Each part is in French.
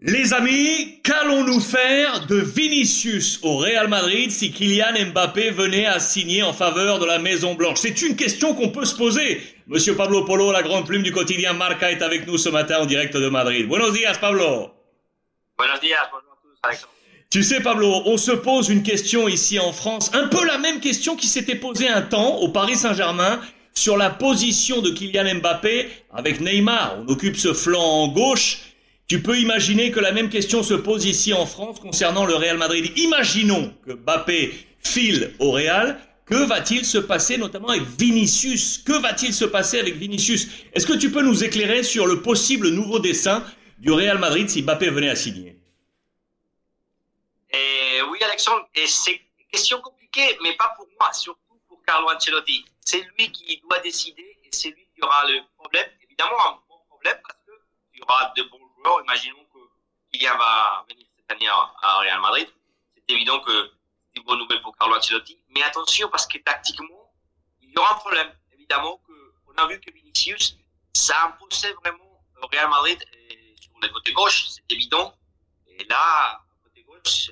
Les amis, qu'allons-nous faire de Vinicius au Real Madrid si Kylian Mbappé venait à signer en faveur de la Maison Blanche C'est une question qu'on peut se poser. Monsieur Pablo Polo, la grande plume du quotidien Marca, est avec nous ce matin en direct de Madrid. Buenos días, Pablo. Buenos días, bonjour à tous, Alexandre. Tu sais, Pablo, on se pose une question ici en France, un peu la même question qui s'était posée un temps au Paris Saint-Germain sur la position de Kylian Mbappé avec Neymar. On occupe ce flanc gauche. Tu peux imaginer que la même question se pose ici en France concernant le Real Madrid. Imaginons que Mbappé file au Real. Que va-t-il se passer notamment avec Vinicius? Que va-t-il se passer avec Vinicius? Est-ce que tu peux nous éclairer sur le possible nouveau dessin du Real Madrid si Mbappé venait à signer? Et Oui, Alexandre, c'est une question compliquée, mais pas pour moi, surtout pour Carlo Ancelotti. C'est lui qui doit décider et c'est lui qui aura le problème. Évidemment, un bon problème parce qu'il y aura de bons Imaginons que Kylian va venir cette année à Real Madrid. C'est évident que c'est une bonne nouvelle pour Carlo Ancelotti. Mais attention, parce que tactiquement, il y aura un problème. Évidemment, que, on a vu que Vinicius, ça imposait vraiment Real Madrid sur le côté gauche, c'est évident. Et là, côté gauche,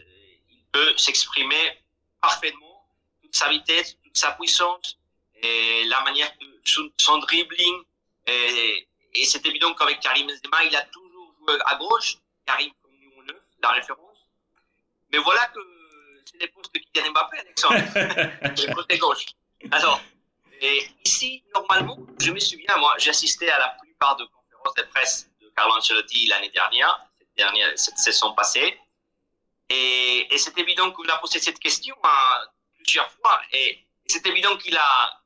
il peut s'exprimer parfaitement, toute sa vitesse, toute sa puissance, et la manière de son, dribbling. Et, et c'est évident qu'avec Karim Benzema, il a tout à gauche, Karim comme numéro 9, la référence. Mais voilà que c'est les postes de Kylian Mbappé, Alexandre. le côté gauche. Alors, et ici, normalement, je me souviens, moi, j'ai assisté à la plupart de conférences de presse de Carlo Ancelotti l'année dernière, cette, dernière, cette saison passée. Et, et c'est évident qu'il a posé cette question hein, plusieurs fois. Et, c'est évident qu'il a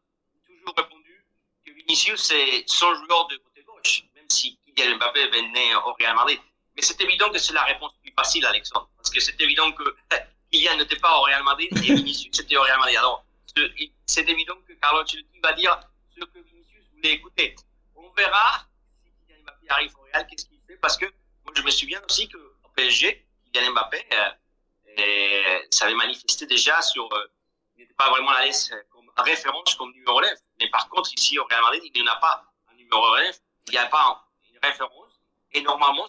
toujours répondu que Vinicius, c'est son joueur de côté gauche, même si Kylian Mbappé venait au Real Madrid. Mais c'est évident que c'est la réponse plus facile, Alexandre. Parce que c'est évident que Kylian n'était pas au Real Madrid et Vinicius était au Real Madrid. Alors, c'est évident que Carlo Ancelotti va dire ce que Vinicius voulait écouter. On verra si Kylian Mbappé arrive au Real, qu'est-ce qu'il fait. Parce que moi, je me souviens aussi qu'au PSG, Kylian Mbappé euh, s'avait manifesté déjà sur. Euh, il n'était pas vraiment à l'aise comme référence comme numéro 9. Mais par contre, ici au Real Madrid, il n'y en a pas un numéro 9. Il n'y a pas Et normalement,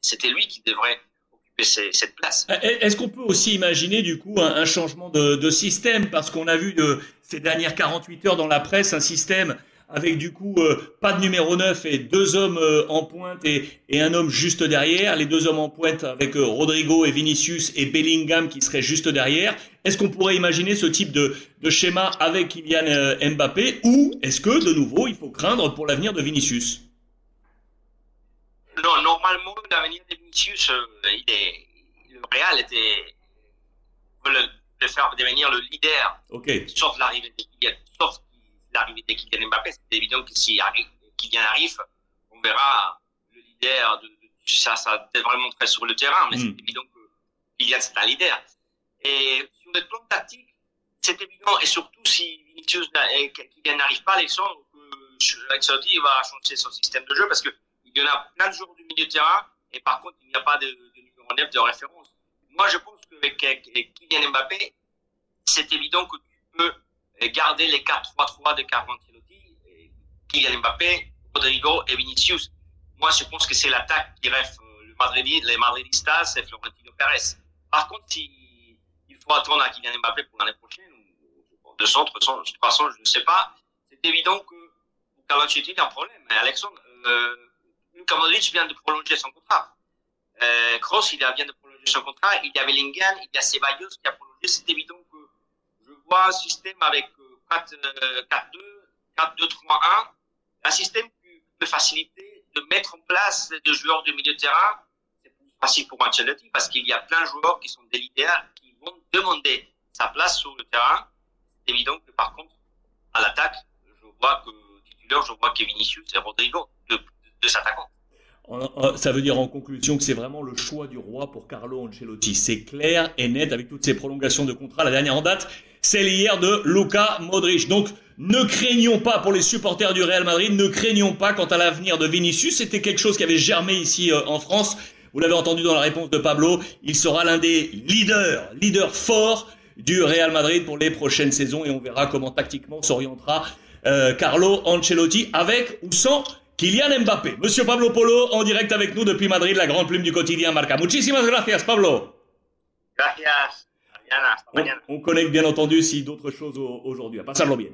c'était lui qui devrait occuper cette place. Euh, est-ce qu'on peut aussi imaginer du coup un, changement de, système? Parce qu'on a vu ces dernières 48 heures dans la presse un système avec du coup euh, pas de numéro 9 et deux hommes euh, en pointe et, et, un homme juste derrière, les deux hommes en pointe avec Rodrigo et Vinicius et Bellingham qui seraient juste derrière. Est-ce qu'on pourrait imaginer ce type de, de schéma avec Kylian Mbappé? Ou est-ce que de nouveau il faut craindre pour l'avenir de Vinicius? Non, normalement, l'avenir de Vinicius, euh, il est, le Real était, le, le faire devenir le leader. Ok. Sauf l'arrivée de Kylian, sauf l'arrivée de Kylian Mbappé. C'est évident que si Kylian arrive, on verra le leader de, ça, ça devrait montrer sur le terrain, mais c'est hmm. évident que Kylian, c'est un leader. Et sur le plan tactique, c'est évident, et surtout si Vinicius, Kylian n'arrive pas, Alexandre, que Ancelotti va changer son système de jeu parce que il y en a plein de jours du milieu de terrain, et par contre, il n'y a pas de, de numéro 9 de référence. Moi, je pense qu'avec Kylian Mbappé, c'est évident que tu peux garder les 4-3-3 de Carlo Ancelotti, Kylian Mbappé, Rodrigo et Vinicius. Moi, je pense que c'est l'attaque qui rêve euh, le Madrid, les Madridistas c'est Florentino Pérez. Par contre, il faut attendre à Kylian Mbappé pour l'année prochaine, ou de centre, de toute façon, je ne sais pas, c'est évident que Carlo Ancelotti, a un problème. Alexandre, euh, Luka Modric vient de prolonger son contrat. Euh, Kroos, il vient de prolonger son contrat. Il y a Bellingham, il y a Ceballos qui a prolongé. C'est évident que je vois un système avec 4-2, 4-2, 3-1. Un système qui peut faciliter de mettre en place des joueurs de milieu de terrain. C'est plus facile pour Ancelotti parce qu'il y a plein de joueurs qui sont des leaders qui vont demander sa place sur le terrain. C'est évident que par contre, à l'attaque, je vois que titulaire, je vois que Vinicius et Rodrigo Ça veut dire en conclusion que c'est vraiment le choix du roi pour Carlo Ancelotti. C'est clair et net avec toutes ces prolongations de contrat. La dernière en date, celle hier de Luka Modric. Donc, ne craignons pas pour les supporters du Real Madrid, ne craignons pas quant à l'avenir de Vinicius. C'était quelque chose qui avait germé ici euh, en France. Vous l'avez entendu dans la réponse de Pablo. Il sera l'un des leaders, leaders forts du Real Madrid pour les prochaines saisons et on verra comment tactiquement s'orientera euh, Carlo Ancelotti avec ou sans Kylian Mbappé. Monsieur Pablo Polo, en direct avec nous depuis Madrid, la grande plume du quotidien Marca. Muchísimas gracias, Pablo. Gracias. Hasta On, mañana. on connecte bien entendu si d'autres choses au- aujourd'hui. À pasarlo bien.